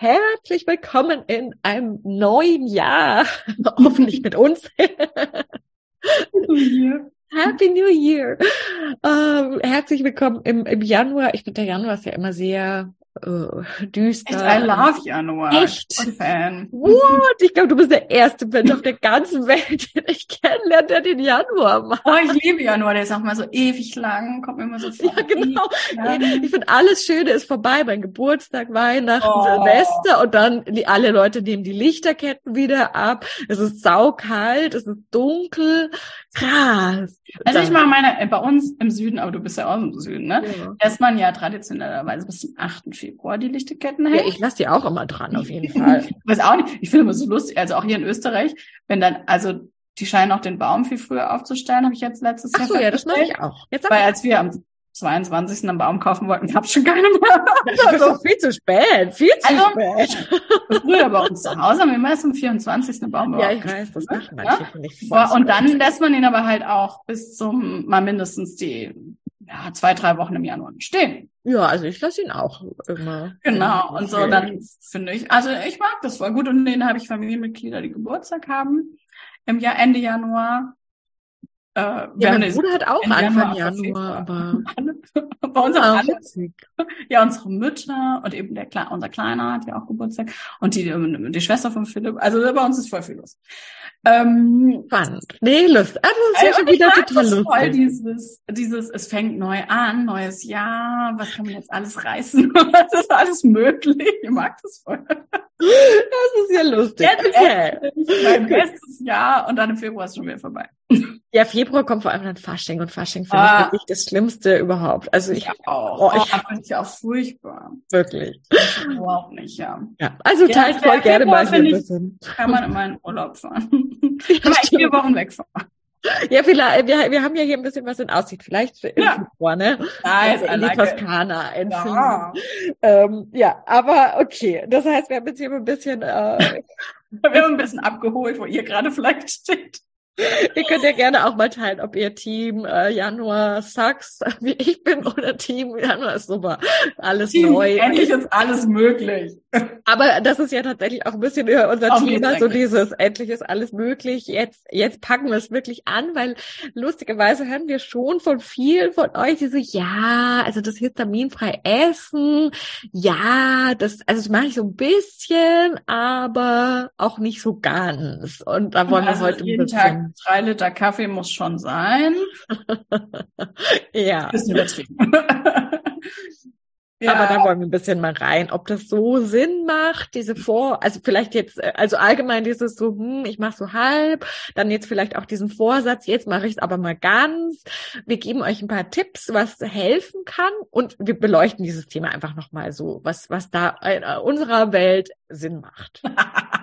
Herzlich willkommen in einem neuen Jahr. Hoffentlich mit uns. Happy New Year. Happy New Year. Ähm, herzlich willkommen im, im Januar. Ich finde, der Januar ist ja immer sehr uh, düster. Echt, I love Januar. Echt? Fan. What? Ich glaube, du bist der erste Mensch auf der ganzen Welt, den ich kennenlerne, der den Januar macht. Oh, ich liebe Januar, der ist auch mal so ewig lang, kommt mir immer so vor. Ja, genau. Ich finde, alles Schöne ist vorbei. Mein Geburtstag, Weihnachten, oh. Silvester und dann die, alle Leute nehmen die Lichterketten wieder ab. Es ist saukalt, es ist dunkel. Krass. Also ich mache meine, bei uns im Süden, aber du bist ja auch im Süden, ne? Ja. Lässt man ja traditionellerweise bis zum 8. Februar die Lichterketten hängen. Ja, ich lasse die auch immer dran, auf jeden Fall. ich weiß auch nicht. Ich finde immer so lustig, also auch hier in Österreich, wenn dann, also die scheinen auch den Baum viel früher aufzustellen, habe ich jetzt letztes Ach so, Jahr. ja, das mache ich auch. Jetzt Weil als wir am 22. einen Baum kaufen wollten, gab es schon keine mehr. Das ist viel zu spät, viel zu also, spät. Früher bei uns zu Hause haben wir immer erst am 24. einen Baum Ja, ich weiß, das macht man ja? nicht. Und dann lässt man ihn aber halt auch bis zum, mal mindestens die ja, zwei, drei Wochen im Januar stehen. Ja, also ich lasse ihn auch immer. Genau, und so dann finde ich, also ich mag das voll gut und denen habe ich Familienmitglieder, die Geburtstag haben im Jahr Ende Januar. Äh, ja, mein Bruder hat auch Anfang Januar, Januar aber bei uns auch alle, ja unsere Mütter und eben der unser Kleiner hat ja auch Geburtstag und die die Schwester von Philipp. Also bei uns ist voll viel los. Ähm, Spannend. Nee, Lust. Ah, das ist ja schon wieder total lustig. Voll dieses, dieses, es fängt neu an, neues Jahr, was kann man jetzt alles reißen? was ist alles möglich? Ich mag das voll. Das ist ja lustig. Jetzt okay. mein bestes Jahr und dann im Februar ist schon wieder vorbei. Ja, Februar kommt vor allem dann Fasching und Fasching finde ah. ich wirklich das Schlimmste überhaupt. Also ich, ich auch. Oh, ich oh, finde ich auch furchtbar. Wirklich. Überhaupt nicht, ja. Ja, also ja, teilt voll gerne mal ein bisschen. Kann man immer in Urlaub fahren. Ja, vier Wochen wegfahren. Ja, vielleicht, wir, wir haben ja hier ein bisschen was in Aussicht. Vielleicht für ja. Februar, ne? Nice, also in die Toskana ja. Ähm, ja, aber okay. Das heißt, wir haben jetzt hier ein bisschen, äh, wir haben ein bisschen abgeholt, wo ihr gerade vielleicht steht. Ihr könnt ja gerne auch mal teilen, ob ihr Team äh, Januar sucks, wie ich bin, oder Team Januar ist super. Alles Team, neu. Endlich ist alles möglich. Aber das ist ja tatsächlich auch ein bisschen unser Auf Thema, so dieses, endlich ist alles möglich. Jetzt, jetzt packen wir es wirklich an, weil lustigerweise hören wir schon von vielen von euch, die so, ja, also das histaminfrei essen, ja, das, also das mache ich so ein bisschen, aber auch nicht so ganz. Und da wollen also wir heute ein bisschen drei Liter Kaffee muss schon sein. ja. Bisschen übertrieben. Ja. Aber da wollen wir ein bisschen mal rein, ob das so Sinn macht, diese Vor, also vielleicht jetzt, äh, also allgemein dieses so, hm, ich mache so halb, dann jetzt vielleicht auch diesen Vorsatz, jetzt mache ich es aber mal ganz. Wir geben euch ein paar Tipps, was helfen kann und wir beleuchten dieses Thema einfach nochmal so, was, was da in unserer Welt Sinn macht.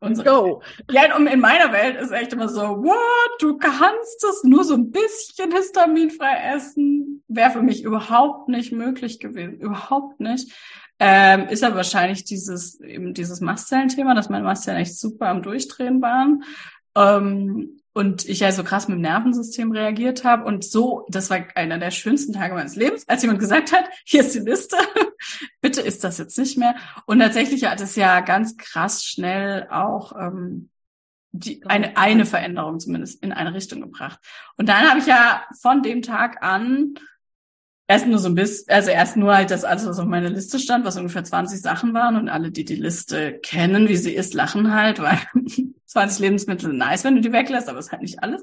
Unsere, Go. Ja, und in meiner Welt ist echt immer so, what, du kannst es nur so ein bisschen histaminfrei essen. Wäre für mich überhaupt nicht möglich gewesen. Überhaupt nicht. Ähm, ist aber wahrscheinlich dieses, eben dieses Mastzellen-Thema, dass meine Mastzellen echt super am Durchdrehen waren. Ähm, und ich ja so krass mit dem Nervensystem reagiert habe und so, das war einer der schönsten Tage meines Lebens, als jemand gesagt hat, hier ist die Liste, bitte ist das jetzt nicht mehr. Und tatsächlich hat es ja ganz krass schnell auch ähm, die, eine, eine Veränderung zumindest in eine Richtung gebracht. Und dann habe ich ja von dem Tag an Erst nur so ein bisschen, also erst nur halt das alles, was auf meiner Liste stand, was ungefähr 20 Sachen waren und alle, die die Liste kennen, wie sie ist, lachen halt, weil 20 Lebensmittel nice, wenn du die weglässt, aber es ist halt nicht alles.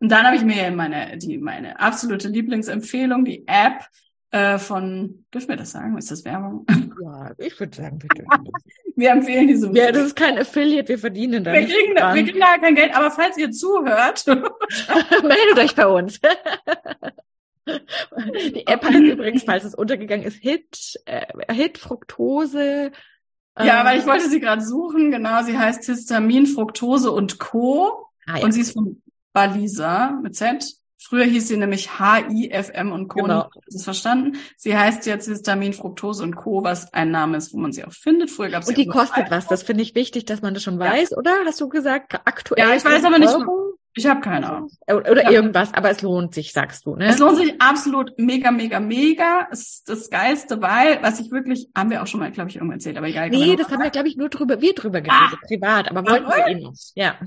Und dann habe ich mir meine, die, meine absolute Lieblingsempfehlung, die App äh, von, dürfen wir das sagen? Ist das Werbung? Ja, ich würde sagen, bitte. wir empfehlen diese. Ja, das ist kein Affiliate, wir verdienen da wir kriegen, da, wir kriegen da kein Geld, aber falls ihr zuhört, meldet euch bei uns. Die App heißt übrigens, falls es untergegangen ist, Hit, äh, Hit Fructose. Ja, ähm, weil ich wollte sie gerade suchen. Genau, sie heißt Histamin, Fructose und Co. Ah, ja. Und sie ist von Balisa mit Z. Früher hieß sie nämlich HIFM und Co. Genau. Das ist verstanden. Sie heißt jetzt Histamin, Fructose und Co., was ein Name ist, wo man sie auch findet. Früher gab es Und die kostet was. Das finde ich wichtig, dass man das schon weiß, ja. oder? Hast du gesagt, aktuell? Ja, ich weiß aber nicht. Euro? Ich habe keine Ahnung. Oder irgendwas, aber es lohnt sich, sagst du, ne? Es lohnt sich absolut mega, mega, mega. Es ist das Geilste, weil, was ich wirklich, haben wir auch schon mal, glaube ich, irgendwann erzählt, aber egal. Nee, das haben wir, glaube ich, nur drüber, wir drüber geredet, ah, privat, aber wollten wir eh nicht. Ja.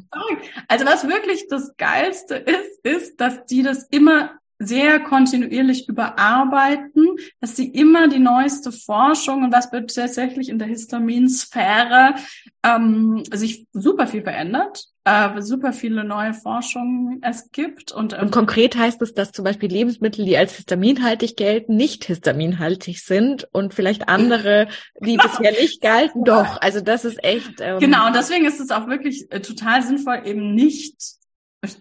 Also was wirklich das Geilste ist, ist, dass die das immer sehr kontinuierlich überarbeiten, dass sie immer die neueste Forschung und was wird tatsächlich in der Histaminsphäre ähm, sich super viel verändert, äh, super viele neue Forschungen es gibt. Und, ähm, und konkret heißt es, dass zum Beispiel Lebensmittel, die als histaminhaltig gelten, nicht histaminhaltig sind und vielleicht andere, die genau. bisher nicht galten, doch. Also das ist echt. Ähm, genau, und deswegen ist es auch wirklich äh, total sinnvoll, eben nicht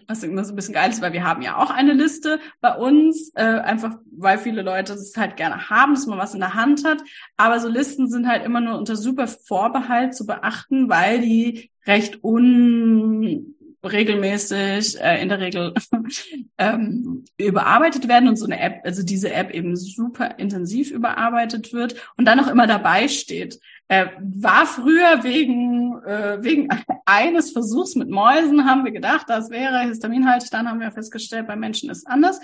was immer so ein bisschen geil ist, weil wir haben ja auch eine Liste bei uns, äh, einfach weil viele Leute das halt gerne haben, dass man was in der Hand hat. Aber so Listen sind halt immer nur unter super Vorbehalt zu beachten, weil die recht unregelmäßig, äh, in der Regel ähm, überarbeitet werden und so eine App, also diese App eben super intensiv überarbeitet wird und dann auch immer dabei steht. Äh, war früher wegen, äh, wegen eines Versuchs mit Mäusen, haben wir gedacht, das wäre histaminhaltig. Dann haben wir festgestellt, bei Menschen ist anders.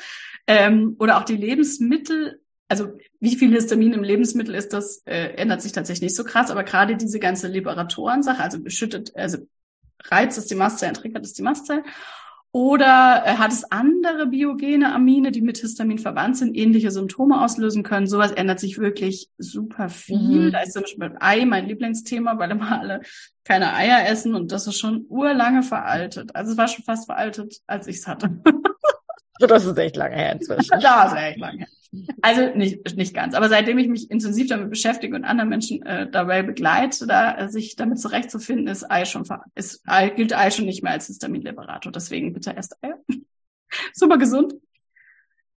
Ähm, oder auch die Lebensmittel, also wie viel Histamin im Lebensmittel ist, das äh, ändert sich tatsächlich nicht so krass. Aber gerade diese ganze Liberatoren-Sache, also beschüttet, also reizt es die Mastzellen, triggert es die Mastzellen. Oder äh, hat es andere biogene Amine, die mit Histamin verwandt sind, ähnliche Symptome auslösen können? Sowas ändert sich wirklich super viel. Mhm. Da ist zum Beispiel Ei mein Lieblingsthema, weil immer alle keine Eier essen und das ist schon urlange veraltet. Also es war schon fast veraltet, als ich es hatte. das ist echt lange her inzwischen. das ist echt lange her. Also nicht, nicht ganz. Aber seitdem ich mich intensiv damit beschäftige und anderen Menschen äh, dabei begleite, da äh, sich damit zurechtzufinden, ist Ei schon ist Ei, gilt Ei schon nicht mehr als Histaminliberator. Deswegen bitte erst Eier. Super gesund.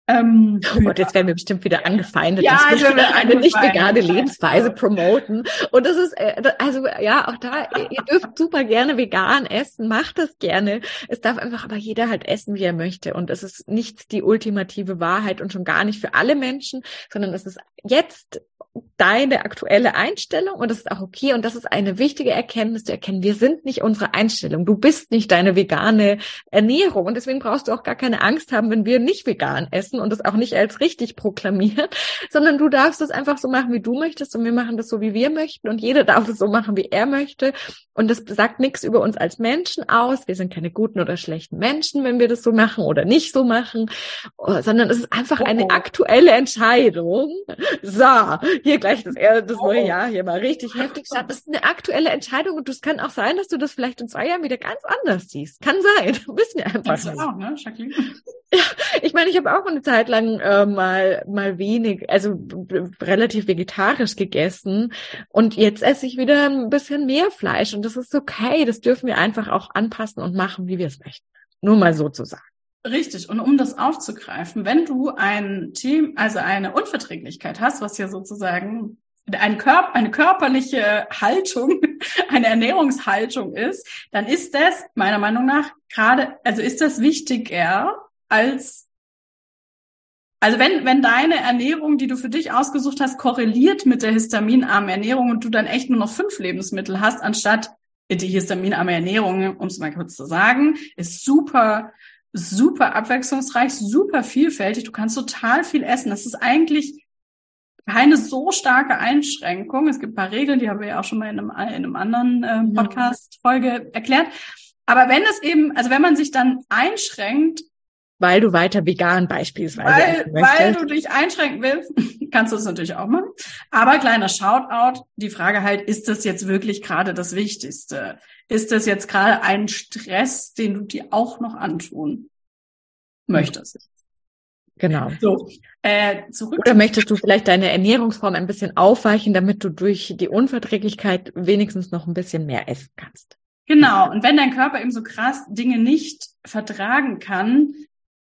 Ähm, oh Gott, jetzt werden wir bestimmt wieder angefeindet, ja, dass wir eine nicht vegane Lebensweise promoten. Und das ist, äh, also ja, auch da, ihr dürft super gerne vegan essen, macht das gerne. Es darf einfach aber jeder halt essen, wie er möchte. Und es ist nicht die ultimative Wahrheit und schon gar nicht für alle Menschen, sondern es ist jetzt deine aktuelle Einstellung und das ist auch okay und das ist eine wichtige Erkenntnis zu erkennen. Wir sind nicht unsere Einstellung. Du bist nicht deine vegane Ernährung und deswegen brauchst du auch gar keine Angst haben, wenn wir nicht vegan essen und das auch nicht als richtig proklamieren, sondern du darfst es einfach so machen, wie du möchtest und wir machen das so, wie wir möchten und jeder darf es so machen, wie er möchte und das sagt nichts über uns als Menschen aus. Wir sind keine guten oder schlechten Menschen, wenn wir das so machen oder nicht so machen, sondern es ist einfach eine aktuelle Entscheidung. So, hier gleich das, das neue oh. Jahr hier mal richtig heftig starten. Das ist eine aktuelle Entscheidung und es kann auch sein, dass du das vielleicht in zwei Jahren wieder ganz anders siehst. Kann sein. Wissen wir einfach nicht. Auch, ne, Jacqueline? Ja, ich meine, ich habe auch eine Zeit lang äh, mal mal wenig, also relativ vegetarisch gegessen und jetzt esse ich wieder ein bisschen mehr Fleisch und das ist okay. Das dürfen wir einfach auch anpassen und machen, wie wir es möchten. Nur mal so zu sagen. Richtig. Und um das aufzugreifen, wenn du ein Team, also eine Unverträglichkeit hast, was ja sozusagen ein Körper, eine körperliche Haltung, eine Ernährungshaltung ist, dann ist das meiner Meinung nach gerade, also ist das wichtiger als, also wenn, wenn deine Ernährung, die du für dich ausgesucht hast, korreliert mit der histaminarmen Ernährung und du dann echt nur noch fünf Lebensmittel hast, anstatt die histaminarme Ernährung, um es mal kurz zu sagen, ist super super abwechslungsreich, super vielfältig. Du kannst total viel essen. Das ist eigentlich keine so starke Einschränkung. Es gibt ein paar Regeln, die haben wir ja auch schon mal in einem, in einem anderen äh, Podcast-Folge erklärt. Aber wenn es eben, also wenn man sich dann einschränkt, weil du weiter vegan beispielsweise weil, weil du dich einschränken willst, kannst du es natürlich auch machen. Aber kleiner Shoutout, die Frage halt, ist das jetzt wirklich gerade das Wichtigste? Ist das jetzt gerade ein Stress, den du dir auch noch antun möchtest? Genau. So, äh, zurück. Oder möchtest du vielleicht deine Ernährungsform ein bisschen aufweichen, damit du durch die Unverträglichkeit wenigstens noch ein bisschen mehr essen kannst? Genau. Und wenn dein Körper eben so krass Dinge nicht vertragen kann,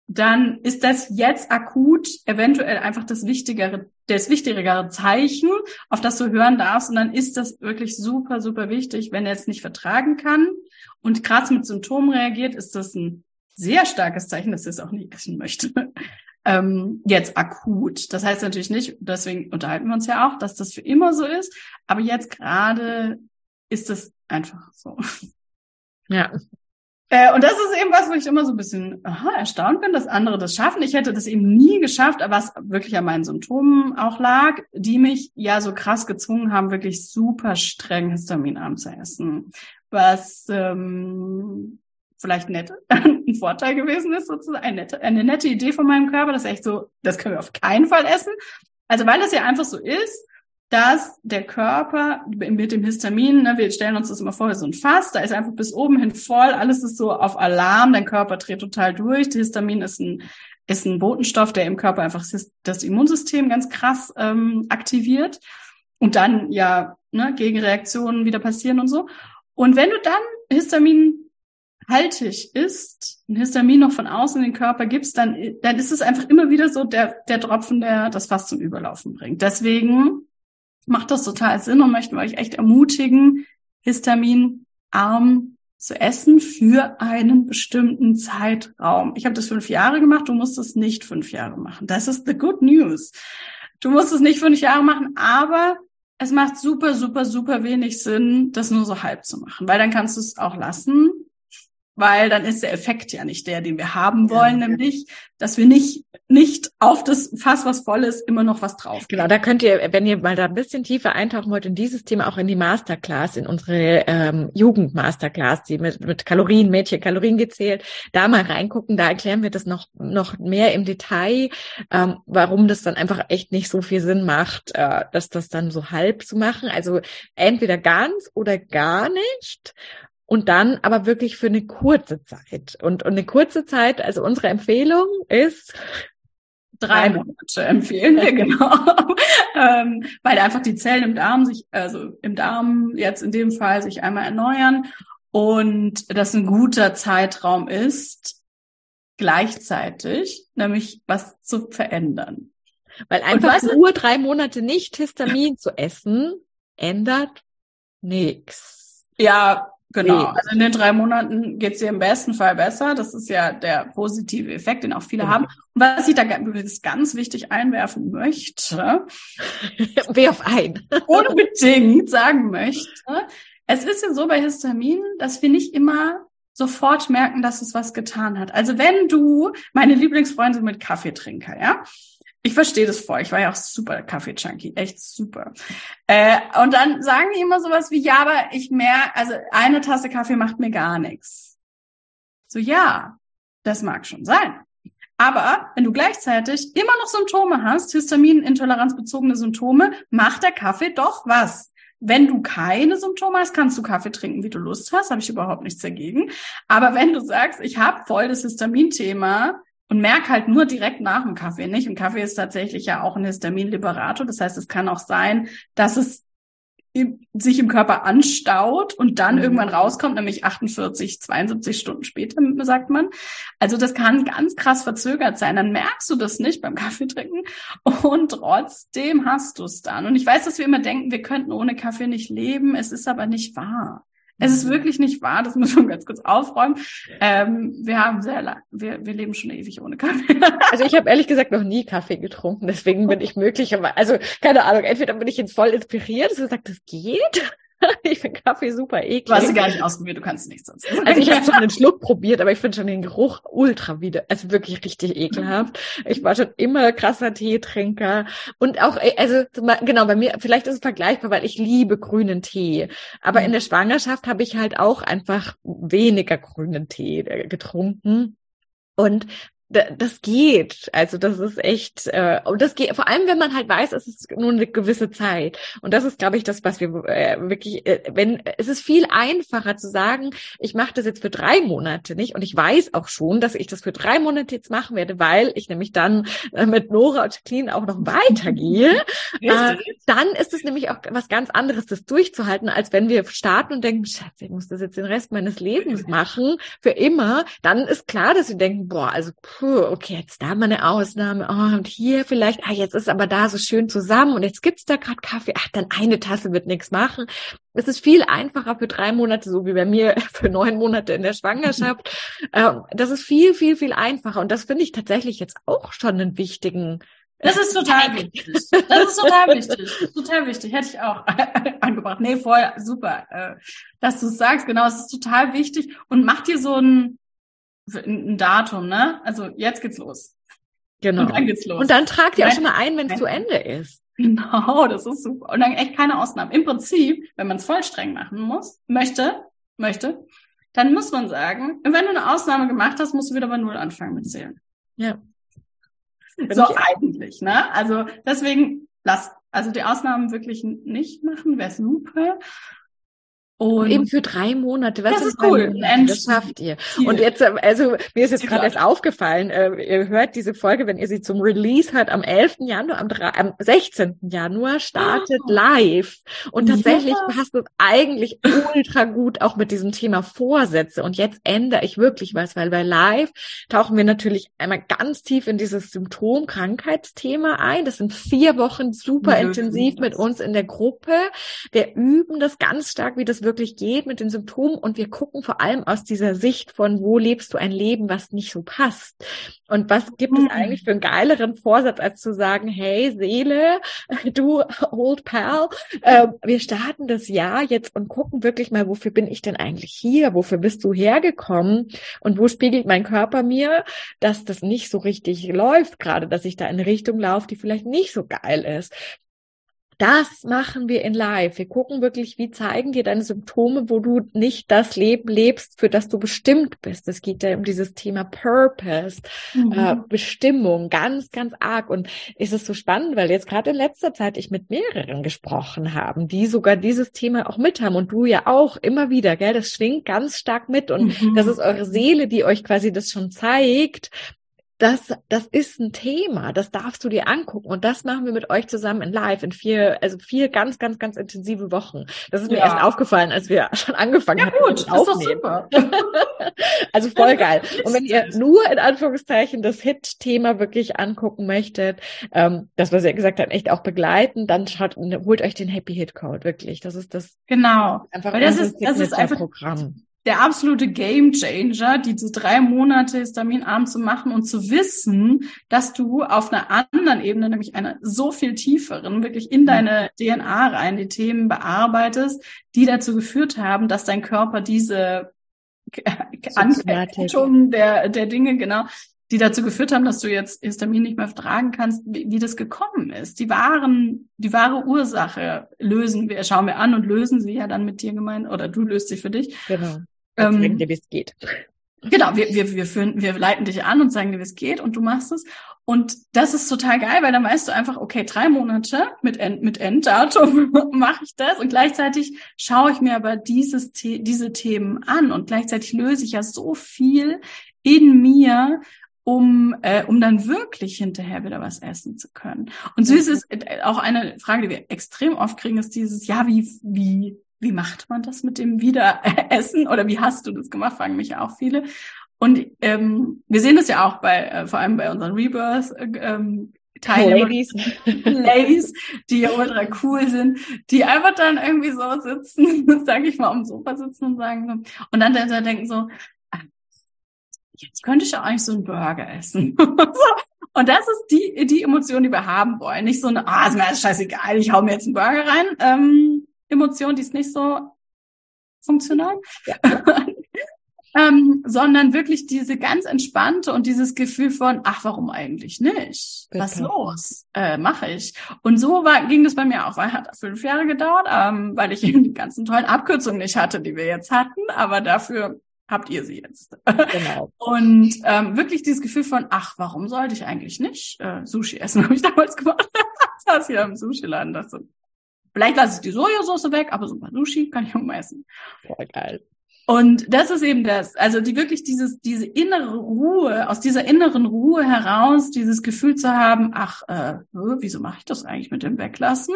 dann ist das jetzt akut eventuell einfach das wichtigere, das wichtigere Zeichen, auf das du hören darfst. Und dann ist das wirklich super, super wichtig. Wenn er es nicht vertragen kann und krass mit Symptomen reagiert, ist das ein sehr starkes Zeichen, dass er es auch nicht essen möchte. ähm, jetzt akut. Das heißt natürlich nicht, deswegen unterhalten wir uns ja auch, dass das für immer so ist. Aber jetzt gerade ist es einfach so. Ja. Äh, und das ist eben was, wo ich immer so ein bisschen aha, erstaunt bin, dass andere das schaffen. Ich hätte das eben nie geschafft, was wirklich an meinen Symptomen auch lag, die mich ja so krass gezwungen haben, wirklich super streng Histaminarm zu essen. Was ähm, vielleicht nett, ein Vorteil gewesen ist, sozusagen, eine nette, eine nette Idee von meinem Körper, das ist echt so, das können wir auf keinen Fall essen. Also weil das ja einfach so ist, dass der Körper mit dem Histamin, ne, wir stellen uns das immer vor, so ein Fass, da ist einfach bis oben hin voll, alles ist so auf Alarm, dein Körper dreht total durch. Der Histamin ist ein, ist ein Botenstoff, der im Körper einfach das Immunsystem ganz krass ähm, aktiviert und dann ja ne, Gegenreaktionen wieder passieren und so. Und wenn du dann Histamin haltig ist, ein Histamin noch von außen in den Körper gibst, dann, dann ist es einfach immer wieder so der, der Tropfen, der das Fass zum Überlaufen bringt. Deswegen macht das total Sinn und möchten wir euch echt ermutigen, histaminarm zu essen für einen bestimmten Zeitraum. Ich habe das fünf Jahre gemacht, du musst es nicht fünf Jahre machen. Das ist the good news. Du musst es nicht fünf Jahre machen, aber es macht super, super, super wenig Sinn, das nur so halb zu machen, weil dann kannst du es auch lassen weil dann ist der Effekt ja nicht der, den wir haben wollen, ja, nämlich, dass wir nicht nicht auf das Fass, was voll ist, immer noch was drauf. Genau, da könnt ihr, wenn ihr mal da ein bisschen tiefer eintauchen wollt in dieses Thema, auch in die Masterclass, in unsere ähm, Jugend-Masterclass, die mit, mit Kalorien, Mädchen, Kalorien gezählt, da mal reingucken, da erklären wir das noch, noch mehr im Detail, ähm, warum das dann einfach echt nicht so viel Sinn macht, äh, dass das dann so halb zu machen. Also entweder ganz oder gar nicht und dann aber wirklich für eine kurze Zeit. Und, und eine kurze Zeit, also unsere Empfehlung ist drei Monate empfehlen wir, genau. ähm, weil einfach die Zellen im Darm sich, also im Darm jetzt in dem Fall sich einmal erneuern und das ein guter Zeitraum ist, gleichzeitig nämlich was zu verändern. Weil einfach nur drei Monate nicht Histamin zu essen, ändert nichts. Ja, Genau, also in den drei Monaten geht's dir im besten Fall besser. Das ist ja der positive Effekt, den auch viele genau. haben. Und was ich da übrigens ganz wichtig einwerfen möchte, Werf ein. unbedingt sagen möchte, es ist ja so bei Histamin, dass wir nicht immer sofort merken, dass es was getan hat. Also wenn du, meine Lieblingsfreunde mit Kaffeetrinker, ja, ich verstehe das voll. Ich war ja auch super Kaffee-Junkie. Echt super. Äh, und dann sagen die immer sowas wie, ja, aber ich mehr, also eine Tasse Kaffee macht mir gar nichts. So, ja, das mag schon sein. Aber wenn du gleichzeitig immer noch Symptome hast, Histaminintoleranzbezogene Symptome, macht der Kaffee doch was. Wenn du keine Symptome hast, kannst du Kaffee trinken, wie du Lust hast, habe ich überhaupt nichts dagegen. Aber wenn du sagst, ich habe voll das Histaminthema, und merk halt nur direkt nach dem Kaffee nicht. Und Kaffee ist tatsächlich ja auch ein Histaminliberator. Das heißt, es kann auch sein, dass es sich im Körper anstaut und dann mhm. irgendwann rauskommt, nämlich 48, 72 Stunden später, sagt man. Also das kann ganz krass verzögert sein. Dann merkst du das nicht beim Kaffee trinken und trotzdem hast du es dann. Und ich weiß, dass wir immer denken, wir könnten ohne Kaffee nicht leben. Es ist aber nicht wahr. Es ist wirklich nicht wahr, das muss man ganz kurz aufräumen. Ähm, wir haben sehr lang, wir, wir leben schon ewig ohne Kaffee. also ich habe ehrlich gesagt noch nie Kaffee getrunken, deswegen bin ich möglicherweise, also keine Ahnung, entweder bin ich jetzt voll inspiriert, dass du sagst, das geht, ich finde Kaffee super eklig. Du hast sie gar nicht ausprobiert, du kannst nichts sonst. Also ich habe schon einen Schluck probiert, aber ich finde schon den Geruch ultra wieder, also wirklich richtig ekelhaft. Ich war schon immer krasser Teetrinker und auch, äh, also genau, bei mir, vielleicht ist es vergleichbar, weil ich liebe grünen Tee. Aber mhm. in der Schwangerschaft habe ich halt auch einfach weniger grünen Tee äh, getrunken. Und das geht. Also das ist echt, äh, und das geht, vor allem wenn man halt weiß, es ist nur eine gewisse Zeit. Und das ist, glaube ich, das, was wir äh, wirklich, äh, wenn es ist viel einfacher zu sagen, ich mache das jetzt für drei Monate nicht. Und ich weiß auch schon, dass ich das für drei Monate jetzt machen werde, weil ich nämlich dann äh, mit Nora und Jacqueline auch noch weitergehe. äh, dann ist es nämlich auch was ganz anderes, das durchzuhalten, als wenn wir starten und denken, Schatz, ich muss das jetzt den Rest meines Lebens machen, für immer. Dann ist klar, dass wir denken, boah, also puh, okay, jetzt da mal eine Ausnahme, oh, und hier vielleicht, ah, jetzt ist aber da so schön zusammen und jetzt gibt's da gerade Kaffee, ach, dann eine Tasse wird nichts machen. Es ist viel einfacher für drei Monate, so wie bei mir für neun Monate in der Schwangerschaft. ähm, das ist viel, viel, viel einfacher und das finde ich tatsächlich jetzt auch schon einen wichtigen das ist total wichtig. Das ist total wichtig. Total wichtig. Hätte ich auch angebracht. Nee, voll super, äh, dass du es sagst. Genau, es ist total wichtig. Und mach dir so ein, ein Datum, ne? Also jetzt geht's los. Genau. Und dann geht's los. Und dann tragt ihr auch schon mal ein, wenn es zu Ende ist. Genau, das ist super. Und dann echt keine Ausnahmen. Im Prinzip, wenn man es voll streng machen muss, möchte, möchte, dann muss man sagen, wenn du eine Ausnahme gemacht hast, musst du wieder bei Null anfangen mit Zählen. Ja. so eigentlich, ne? Also deswegen lass also die Ausnahmen wirklich nicht machen, wäre super. Und eben für drei Monate. Was das ist cool. Das schafft ihr. Und jetzt, also mir ist jetzt gerade erst aufgefallen, äh, ihr hört diese Folge, wenn ihr sie zum Release hört, am 11. Januar, am, 3, am 16. Januar startet oh. live. Und tatsächlich ja. passt es eigentlich ultra gut auch mit diesem Thema Vorsätze. Und jetzt ändere ich wirklich was, weil bei live tauchen wir natürlich einmal ganz tief in dieses Symptom-Krankheitsthema ein. Das sind vier Wochen super ja, intensiv mit uns in der Gruppe. Wir üben das ganz stark, wie das wirklich geht mit den Symptomen und wir gucken vor allem aus dieser Sicht von, wo lebst du ein Leben, was nicht so passt. Und was gibt mhm. es eigentlich für einen geileren Vorsatz, als zu sagen, hey Seele, du Old Pal, äh, wir starten das Jahr jetzt und gucken wirklich mal, wofür bin ich denn eigentlich hier? Wofür bist du hergekommen? Und wo spiegelt mein Körper mir, dass das nicht so richtig läuft gerade, dass ich da in eine Richtung laufe, die vielleicht nicht so geil ist. Das machen wir in Live. Wir gucken wirklich, wie zeigen dir deine Symptome, wo du nicht das Leben lebst, für das du bestimmt bist. Es geht ja um dieses Thema Purpose, mhm. äh, Bestimmung, ganz, ganz arg. Und es ist so spannend, weil jetzt gerade in letzter Zeit ich mit mehreren gesprochen haben, die sogar dieses Thema auch mit haben und du ja auch immer wieder, gell? Das schwingt ganz stark mit und mhm. das ist eure Seele, die euch quasi das schon zeigt, das, das ist ein Thema, das darfst du dir angucken. Und das machen wir mit euch zusammen in live in vier, also vier ganz, ganz, ganz intensive Wochen. Das ist mir ja. erst aufgefallen, als wir schon angefangen ja, hatten. Gut, aufnehmen. also voll geil. Und wenn ihr nur in Anführungszeichen das Hit-Thema wirklich angucken möchtet, ähm, das, was ihr gesagt habt, echt auch begleiten, dann schaut, holt euch den Happy Hit Code, wirklich. Das ist das. Genau. Einfach Weil das ist, das ist einfach, Programm der absolute Game Changer, diese drei Monate Histaminarm zu machen und zu wissen, dass du auf einer anderen Ebene, nämlich einer so viel tieferen, wirklich in deine DNA rein die Themen bearbeitest, die dazu geführt haben, dass dein Körper diese Ankettung der, der Dinge, genau, die dazu geführt haben, dass du jetzt Histamin nicht mehr vertragen kannst, wie, wie das gekommen ist. Die wahren, die wahre Ursache lösen wir, schauen wir an und lösen sie ja dann mit dir gemeint, oder du löst sie für dich. Genau. Ähm, dir, wie es geht. Genau, wir, wir, wir, führen, wir leiten dich an und zeigen dir, wie es geht und du machst es. Und das ist total geil, weil dann weißt du einfach, okay, drei Monate mit, End, mit Enddatum mache ich das und gleichzeitig schaue ich mir aber dieses, diese Themen an und gleichzeitig löse ich ja so viel in mir, um, äh, um dann wirklich hinterher wieder was essen zu können. Und süß ist äh, auch eine Frage, die wir extrem oft kriegen, ist dieses, ja, wie, wie, wie macht man das mit dem Wiederessen oder wie hast du das gemacht, fragen mich ja auch viele. Und ähm, wir sehen das ja auch bei, äh, vor allem bei unseren Rebirth äh, ähm, Ladies. Ladies, die ja ultra cool sind, die einfach dann irgendwie so sitzen, sage ich mal, am Sofa sitzen und sagen und dann, dann denken so, jetzt könnte ich ja eigentlich so einen Burger essen. und das ist die, die Emotion, die wir haben wollen. Nicht so eine, ah, ist mir alles scheißegal, ich hau mir jetzt einen Burger rein. Ähm, Emotion, die ist nicht so funktional. Ja. ähm, sondern wirklich diese ganz entspannte und dieses Gefühl von, ach, warum eigentlich nicht? Bitte. Was los? Äh, Mache ich. Und so war, ging das bei mir auch, weil hat fünf Jahre gedauert, ähm, weil ich eben die ganzen tollen Abkürzungen nicht hatte, die wir jetzt hatten, aber dafür habt ihr sie jetzt. Genau. Und ähm, wirklich dieses Gefühl von, ach, warum sollte ich eigentlich nicht äh, Sushi essen, habe ich damals gemacht. saß hier im Sushi-Laden, das so, vielleicht lasse ich die Sojasauce weg, aber so ein paar Sushi kann ich auch mal essen. Voll geil. Und das ist eben das, also die wirklich dieses, diese innere Ruhe, aus dieser inneren Ruhe heraus, dieses Gefühl zu haben, ach, äh, wieso mache ich das eigentlich mit dem Weglassen?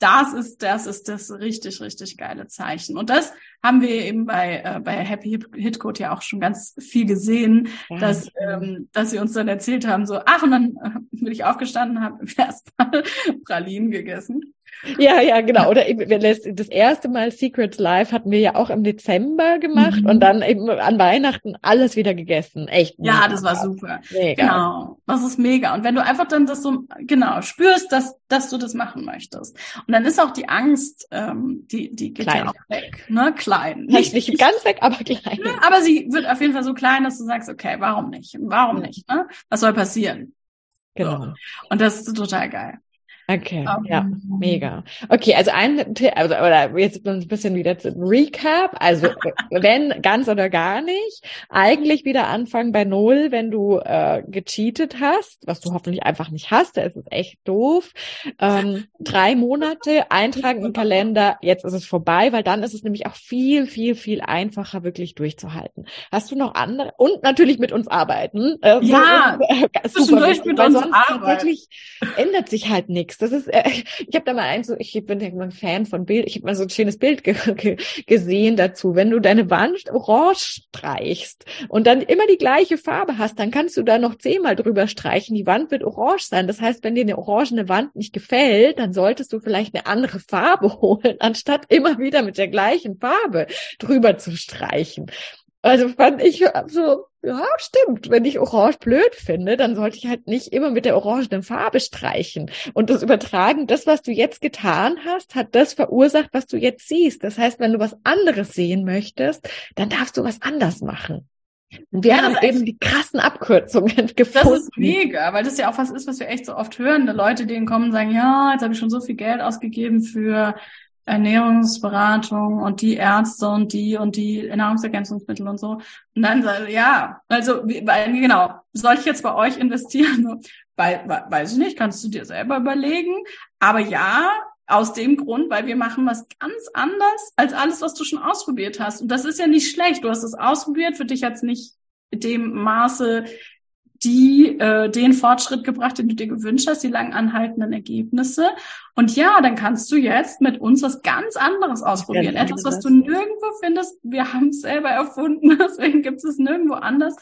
das ist, das ist das richtig, richtig geile Zeichen. Und das haben wir eben bei, äh, bei Happy Hit Code ja auch schon ganz viel gesehen, ja. dass, ähm, dass sie uns dann erzählt haben, so, ach, und dann äh, bin ich aufgestanden, habe erstmal Pralinen gegessen. Ja, ja, genau. Oder eben, das erste Mal Secrets Live hatten wir ja auch im Dezember gemacht mhm. und dann eben an Weihnachten alles wieder gegessen. Echt. Ja, das war super. Mega. Genau. Das ist mega. Und wenn du einfach dann das so, genau, spürst, dass, dass du das machen möchtest. Und dann ist auch die Angst, ähm, die, die geht klein. ja auch weg. Ne? Klein. Nicht, nicht ganz weg, aber klein. Ne? Aber sie wird auf jeden Fall so klein, dass du sagst, okay, warum nicht? Warum nicht? Ne? Was soll passieren? Genau. So. Und das ist total geil. Okay, um, ja, mega. Okay, also ein also, oder jetzt ein bisschen wieder zu Recap. Also wenn ganz oder gar nicht, eigentlich wieder anfangen bei null, wenn du äh, gecheatet hast, was du hoffentlich einfach nicht hast, da ist es echt doof. Ähm, drei Monate eintragen im Kalender, jetzt ist es vorbei, weil dann ist es nämlich auch viel, viel, viel einfacher, wirklich durchzuhalten. Hast du noch andere und natürlich mit uns arbeiten? Äh, ja, super, mit weil sonst arbeiten. tatsächlich ändert sich halt nichts das ist, äh, ich habe da mal ein so, ich bin ja ein Fan von Bild, ich habe mal so ein schönes Bild ge ge gesehen dazu. Wenn du deine Wand orange streichst und dann immer die gleiche Farbe hast, dann kannst du da noch zehnmal drüber streichen. Die Wand wird orange sein. Das heißt, wenn dir eine orangene Wand nicht gefällt, dann solltest du vielleicht eine andere Farbe holen, anstatt immer wieder mit der gleichen Farbe drüber zu streichen. Also fand ich so, ja, stimmt. Wenn ich Orange blöd finde, dann sollte ich halt nicht immer mit der orangenen Farbe streichen. Und das Übertragen, das, was du jetzt getan hast, hat das verursacht, was du jetzt siehst. Das heißt, wenn du was anderes sehen möchtest, dann darfst du was anders machen. Und wir ja, haben eben die krassen Abkürzungen gefunden. Das ist mega, weil das ja auch was ist, was wir echt so oft hören. Die Leute, denen kommen und sagen, ja, jetzt habe ich schon so viel Geld ausgegeben für Ernährungsberatung und die Ärzte und die und die Nahrungsergänzungsmittel und so. Und dann ja, also genau, soll ich jetzt bei euch investieren? Weil, weiß ich nicht, kannst du dir selber überlegen. Aber ja, aus dem Grund, weil wir machen was ganz anders als alles, was du schon ausprobiert hast. Und das ist ja nicht schlecht. Du hast es ausprobiert, für dich hat es nicht dem Maße die äh, den Fortschritt gebracht, den du dir gewünscht hast, die lang anhaltenden Ergebnisse. Und ja, dann kannst du jetzt mit uns was ganz anderes ausprobieren. Ja, Etwas, was du nirgendwo findest. Wir haben es selber erfunden, deswegen gibt es nirgendwo anders.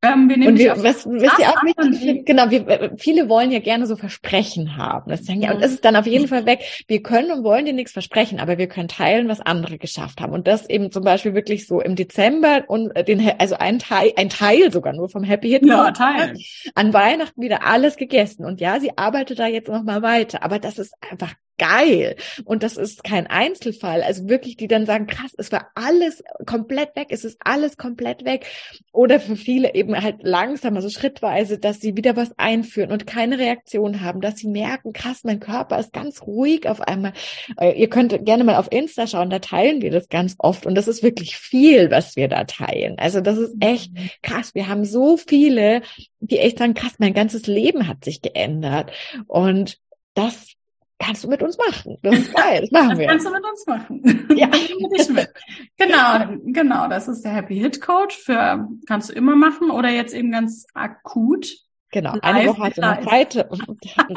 Ähm, wir nehmen und wir, was, wisst ihr auch wichtig, genau, wir, äh, viele wollen ja gerne so Versprechen haben. Das sagen, ja, und das ist dann auf jeden Fall weg. Wir können und wollen dir nichts versprechen, aber wir können teilen, was andere geschafft haben. Und das eben zum Beispiel wirklich so im Dezember und äh, den, also ein Teil, ein Teil sogar nur vom Happy Hit. Ja, Teil. An Weihnachten wieder alles gegessen. Und ja, sie arbeitet da jetzt noch mal weiter. Aber das ist einfach geil. Und das ist kein Einzelfall. Also wirklich, die dann sagen, krass, es war alles komplett weg, es ist alles komplett weg. Oder für viele eben halt langsam, also schrittweise, dass sie wieder was einführen und keine Reaktion haben, dass sie merken, krass, mein Körper ist ganz ruhig auf einmal. Äh, ihr könnt gerne mal auf Insta schauen, da teilen wir das ganz oft. Und das ist wirklich viel, was wir da teilen. Also das ist echt mhm. krass. Wir haben so viele, die echt sagen, krass, mein ganzes Leben hat sich geändert. Und das kannst du mit uns machen. Das ist geil, das machen wir. kannst du mit uns machen. Ja. genau, genau, das ist der Happy Hit Coach für kannst du immer machen oder jetzt eben ganz akut. Genau, live eine Woche hast du noch Zeit,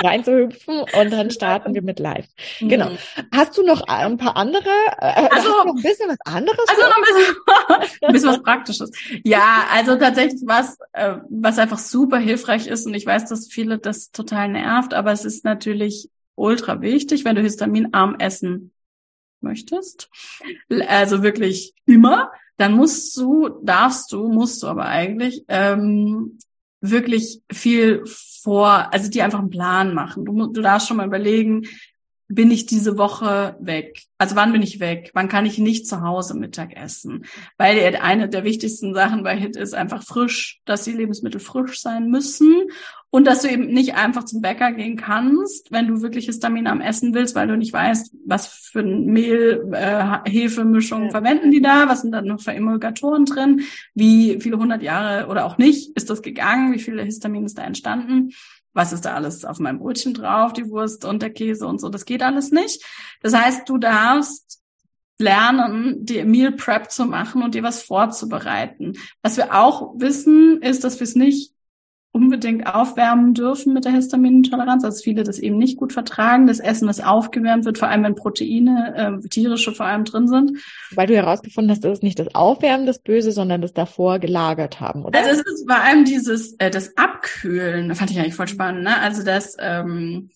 reinzuhüpfen und dann starten wir mit live. Mhm. Genau. Hast du noch ein paar andere, äh, also noch ein bisschen was anderes? Also noch ein bisschen, ein bisschen was Praktisches. Ja, also tatsächlich was, äh, was einfach super hilfreich ist und ich weiß, dass viele das total nervt, aber es ist natürlich ultra wichtig, wenn du histaminarm essen möchtest. Also wirklich immer. Dann musst du, darfst du, musst du aber eigentlich ähm, wirklich viel vor, also dir einfach einen Plan machen. Du, du darfst schon mal überlegen, bin ich diese Woche weg? Also wann bin ich weg? Wann kann ich nicht zu Hause Mittag essen? Weil eine der wichtigsten Sachen bei HIT ist einfach frisch, dass die Lebensmittel frisch sein müssen Und dass du eben nicht einfach zum Bäcker gehen kannst, wenn du wirklich Histamin am Essen willst, weil du nicht weißt, was für ein Mehl, äh, Hefemischung ja. verwenden die da, was sind da noch für Emulgatoren drin, wie viele hundert Jahre oder auch nicht ist das gegangen, wie viele Histamin ist da entstanden was ist da alles auf meinem Brötchen drauf, die Wurst und der Käse und so. Das geht alles nicht. Das heißt, du darfst lernen, die Meal Prep zu machen und dir was vorzubereiten. Was wir auch wissen, ist, dass wir es nicht unbedingt aufwärmen dürfen mit der Histaminintoleranz, also viele das eben nicht gut vertragen, das Essen, das aufgewärmt wird, vor allem wenn Proteine, äh, tierische vor allem drin sind. Weil du herausgefunden hast, das ist nicht das Aufwärmen das Böse, sondern das davor gelagert haben, oder? Also es ist vor allem dieses, äh, das Abkühlen, fand ich eigentlich voll spannend, ne? Also das, ähm,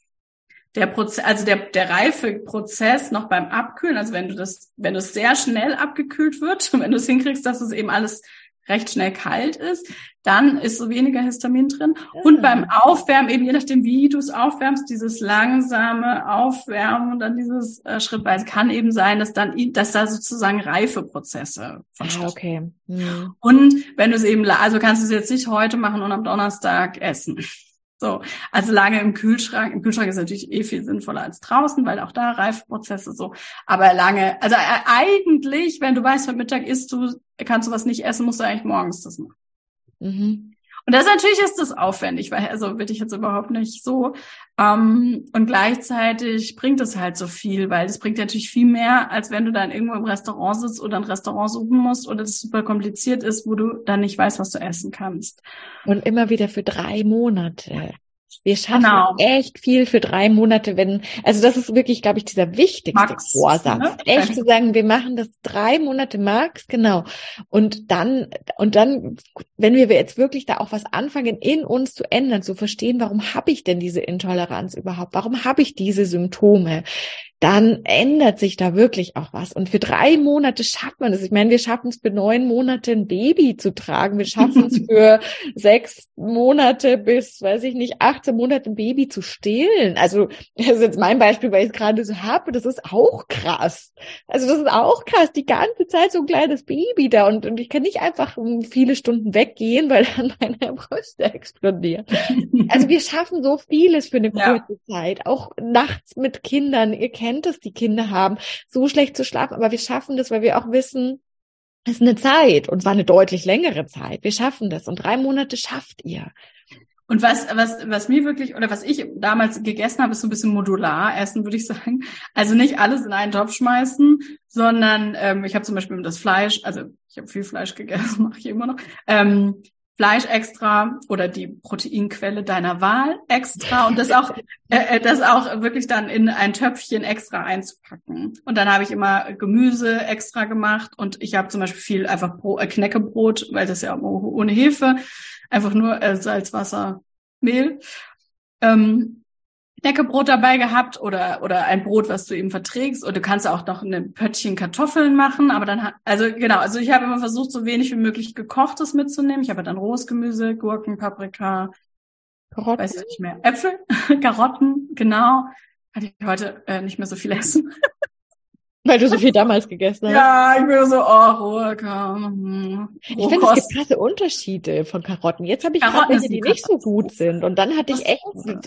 der Prozess, also der, der Reifeprozess noch beim Abkühlen, also wenn du das, wenn es sehr schnell abgekühlt wird, wenn du es hinkriegst, dass es eben alles recht schnell kalt ist, dann ist so weniger Histamin drin. Und beim Aufwärmen, eben je nachdem, wie du es aufwärmst, dieses langsame Aufwärmen und dann dieses äh, schrittweise kann eben sein, dass dann, dass da sozusagen Reifeprozesse von ah, okay. Mhm. Und wenn du es eben, also kannst du es jetzt nicht heute machen und am Donnerstag essen. So, also lange im Kühlschrank. Im Kühlschrank ist natürlich eh viel sinnvoller als draußen, weil auch da Reifeprozesse so. Aber lange, also äh, eigentlich, wenn du weißt, heute Mittag isst du, kannst du was nicht essen, musst du eigentlich morgens das machen. Mhm. Und das natürlich ist das aufwendig, weil also will ich jetzt überhaupt nicht so. Ähm, und gleichzeitig bringt es halt so viel, weil es bringt natürlich viel mehr, als wenn du dann irgendwo im Restaurant sitzt oder ein Restaurant suchen musst oder das super kompliziert ist, wo du dann nicht weißt, was du essen kannst. Und immer wieder für drei Monate. Wir schaffen genau. echt viel für drei Monate, wenn, also das ist wirklich, glaube ich, dieser wichtigste Max, Vorsatz. Ne? Echt zu sagen, wir machen das drei Monate Max, genau. Und dann, und dann, wenn wir jetzt wirklich da auch was anfangen, in uns zu ändern, zu verstehen, warum habe ich denn diese Intoleranz überhaupt? Warum habe ich diese Symptome? Dann ändert sich da wirklich auch was. Und für drei Monate schafft man es. Ich meine, wir schaffen es für neun Monate ein Baby zu tragen. Wir schaffen es für sechs Monate bis, weiß ich nicht, 18 Monate ein Baby zu stillen. Also, das ist jetzt mein Beispiel, weil ich es gerade so habe. Das ist auch krass. Also, das ist auch krass. Die ganze Zeit so ein kleines Baby da. Und, und ich kann nicht einfach viele Stunden weggehen, weil dann meine Brüste explodieren. Also, wir schaffen so vieles für eine kurze ja. Zeit. Auch nachts mit Kindern. Ihr kennt kennt es, die Kinder haben, so schlecht zu schlafen, aber wir schaffen das, weil wir auch wissen, es ist eine Zeit und zwar eine deutlich längere Zeit. Wir schaffen das und drei Monate schafft ihr. Und was, was, was mir wirklich, oder was ich damals gegessen habe, ist so ein bisschen modular essen, würde ich sagen. Also nicht alles in einen Topf schmeißen, sondern ähm, ich habe zum Beispiel das Fleisch, also ich habe viel Fleisch gegessen, mache ich immer noch. Ähm, Fleisch extra oder die Proteinquelle deiner Wahl extra und das auch äh, äh, das auch wirklich dann in ein Töpfchen extra einzupacken. Und dann habe ich immer Gemüse extra gemacht und ich habe zum Beispiel viel einfach Bro äh, Knäckebrot, weil das ja ohne Hefe, einfach nur äh, Salz, Wasser, Mehl. Ähm, Knäckebrot dabei gehabt oder, oder ein Brot, was du eben verträgst. Oder du kannst auch noch ein Pöttchen Kartoffeln machen. Aber dann, also genau, also ich habe immer versucht, so wenig wie möglich gekochtes mitzunehmen. Ich habe dann rohes Gemüse, Gurken, Paprika, Karotten. weiß ich nicht mehr, Äpfel, Karotten, genau. Kann ich heute äh, nicht mehr so viel essen. Weil du so viel damals gegessen hast. Ja, ich bin so, oh, rohe Hm, ich finde, es gibt krasse Unterschiede von Karotten. Jetzt habe ich Karotten welche, die nicht so gut sind. Und dann hatte ich echt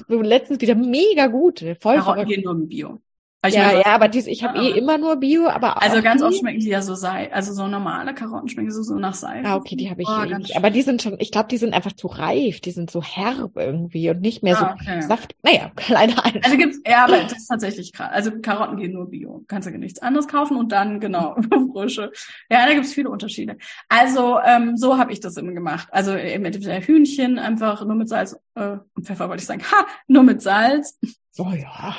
letztens wieder mega gute. Voll Karotten gehen nur im Bio. Also ja, meine, ja, aber dies, ich habe eh immer nur Bio, aber Also ganz oft schmecken die ja so Sei, also so normale Karotten schmecken so, so nach Sei. Ah, okay, die habe ich oh, eh nicht. Aber die sind schon, ich glaube, die sind einfach zu reif, die sind so herb irgendwie und nicht mehr ah, so okay. saft. Naja, kleine Ein. Also gibt's, ja, aber das ist tatsächlich krass. Also Karotten gehen nur Bio. Kannst du nichts anderes kaufen und dann, genau, frische. Ja, da gibt's viele Unterschiede. Also, ähm, so habe ich das immer gemacht. Also eben mit Hühnchen einfach nur mit Salz, äh, Pfeffer wollte ich sagen, ha, nur mit Salz. Oh ja.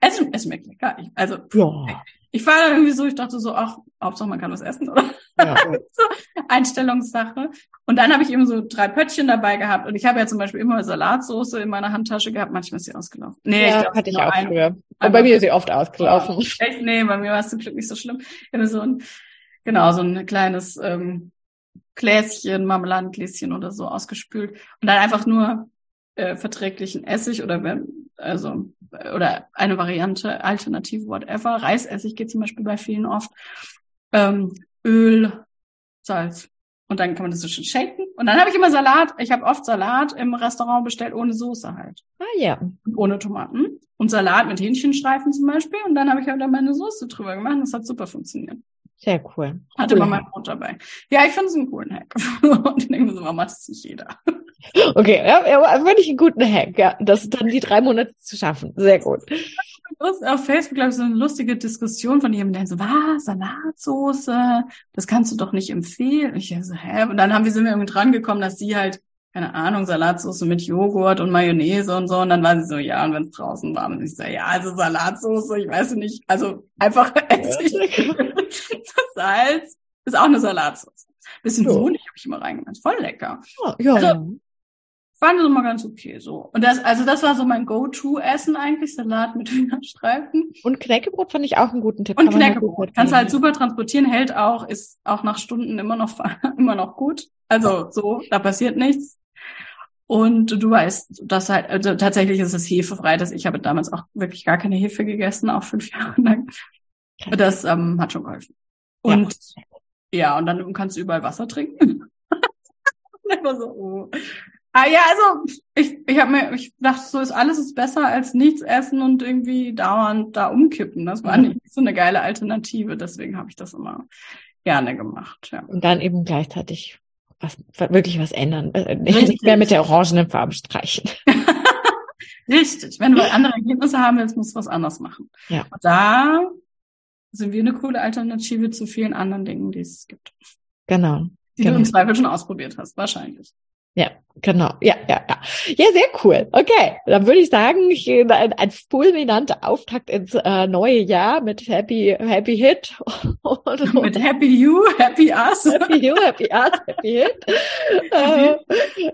Es, es schmeckt lecker. Ich, also, ja. ich war da irgendwie so, ich dachte so, ach, Hauptsache man kann was essen, oder? Ja. so, Einstellungssache. Und dann habe ich eben so drei Pöttchen dabei gehabt. Und ich habe ja zum Beispiel immer Salatsauce in meiner Handtasche gehabt. Manchmal ist sie ausgelaufen. Nee, ja, ich glaub, hatte ich auch ein, früher. Und bei mir ist sie oft ausgelaufen. Oh, echt? Nee, bei mir war es zum Glück nicht so schlimm. Habe so ein, genau, so ein kleines ähm, Gläschen, Marmeladengläschen oder so ausgespült. Und dann einfach nur äh, verträglichen Essig oder wenn, also oder eine Variante, Alternative, whatever. Reisessig geht zum Beispiel bei vielen oft. Ähm, Öl, Salz und dann kann man das so schön shaken. Und dann habe ich immer Salat. Ich habe oft Salat im Restaurant bestellt ohne Soße halt. Ah ja. ohne Tomaten. Und Salat mit Hähnchenstreifen zum Beispiel. Und dann habe ich halt dann meine Soße drüber gemacht. Das hat super funktioniert. Sehr cool. Hatte cool. immer mein Brot dabei. Ja, ich finde es einen coolen Hack. und ich denke mir so, warum macht es nicht jeder? Okay, ja, ja, finde ich einen guten Hack, ja. Das dann die drei Monate zu schaffen. Sehr gut auf Facebook, glaube ich, so eine lustige Diskussion von jemandem, der so, was, Salatsoße, das kannst du doch nicht empfehlen. Und ich so, hä? Und dann haben wir, sind wir irgendwie dran gekommen, dass sie halt, keine Ahnung, Salatsoße mit Joghurt und Mayonnaise und so. Und dann war sie so, ja, und wenn es draußen war, und ich so, ja, also Salatsoße, ich weiß nicht, also einfach Essig, Salz, ist auch eine Salatsoße. Bisschen so. Honig habe ich immer reingemacht. Voll lecker. Ja, ja. Also, fand es immer ganz okay so. Und das, also das war so mein Go-To-Essen eigentlich, Salat mit Hühnerstreifen. Und Knäckebrot fand ich auch einen guten Tipp. Und Knäckebrot. Kannst halt super transportieren, hält auch, ist auch nach Stunden immer noch, immer noch gut. Also so, da passiert nichts. Und du weißt, dass halt, also tatsächlich ist es hefefrei, dass ich habe damals auch wirklich gar keine Hefe gegessen, auch fünf Jahre lang. Das ähm, hat schon geholfen. Und ja. ja, und dann kannst du überall Wasser trinken. Einfach so, oh. Ah ja, also ich, ich habe mir, ich dachte, so ist alles ist besser als nichts essen und irgendwie dauernd da umkippen. Das war mhm. nicht so eine geile Alternative, deswegen habe ich das immer gerne gemacht. Ja. Und dann eben gleichzeitig was wirklich was ändern, äh, nicht mehr mit der orangenen Farbe streichen. Richtig. Wenn wir andere Ergebnisse haben willst, musst du was anderes machen. Ja. Und da sind wir eine coole Alternative zu vielen anderen Dingen, die es gibt. Genau. Die genau. du im Zweifel schon ausprobiert hast, wahrscheinlich. Ja, genau. Ja, ja, ja. Ja, sehr cool. Okay, dann würde ich sagen, ich, ein, ein fulminanter Auftakt ins äh, neue Jahr mit Happy Happy Hit und, mit Happy You, Happy Us, Happy You, Happy Us, Happy Hit. äh,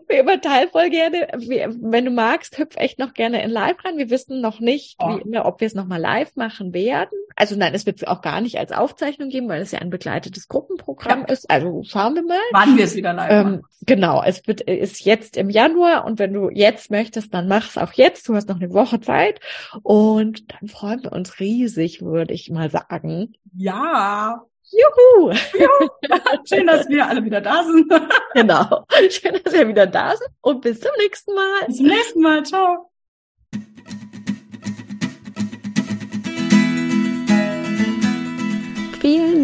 wir überteilen voll gerne. Wenn du magst, hüpf echt noch gerne in Live rein. Wir wissen noch nicht, oh. wie immer, ob wir es nochmal live machen werden. Also nein, es wird auch gar nicht als Aufzeichnung geben, weil es ja ein begleitetes Gruppenprogramm ja. ist. Also schauen wir mal. Wann wir es wieder live ähm. Genau, es wird ist jetzt im Januar und wenn du jetzt möchtest, dann mach es auch jetzt. Du hast noch eine Woche Zeit und dann freuen wir uns riesig, würde ich mal sagen. Ja. Juhu! Ja, schön, dass wir alle wieder da sind. genau. Schön, dass wir wieder da sind und bis zum nächsten Mal. Bis zum nächsten Mal. Ciao.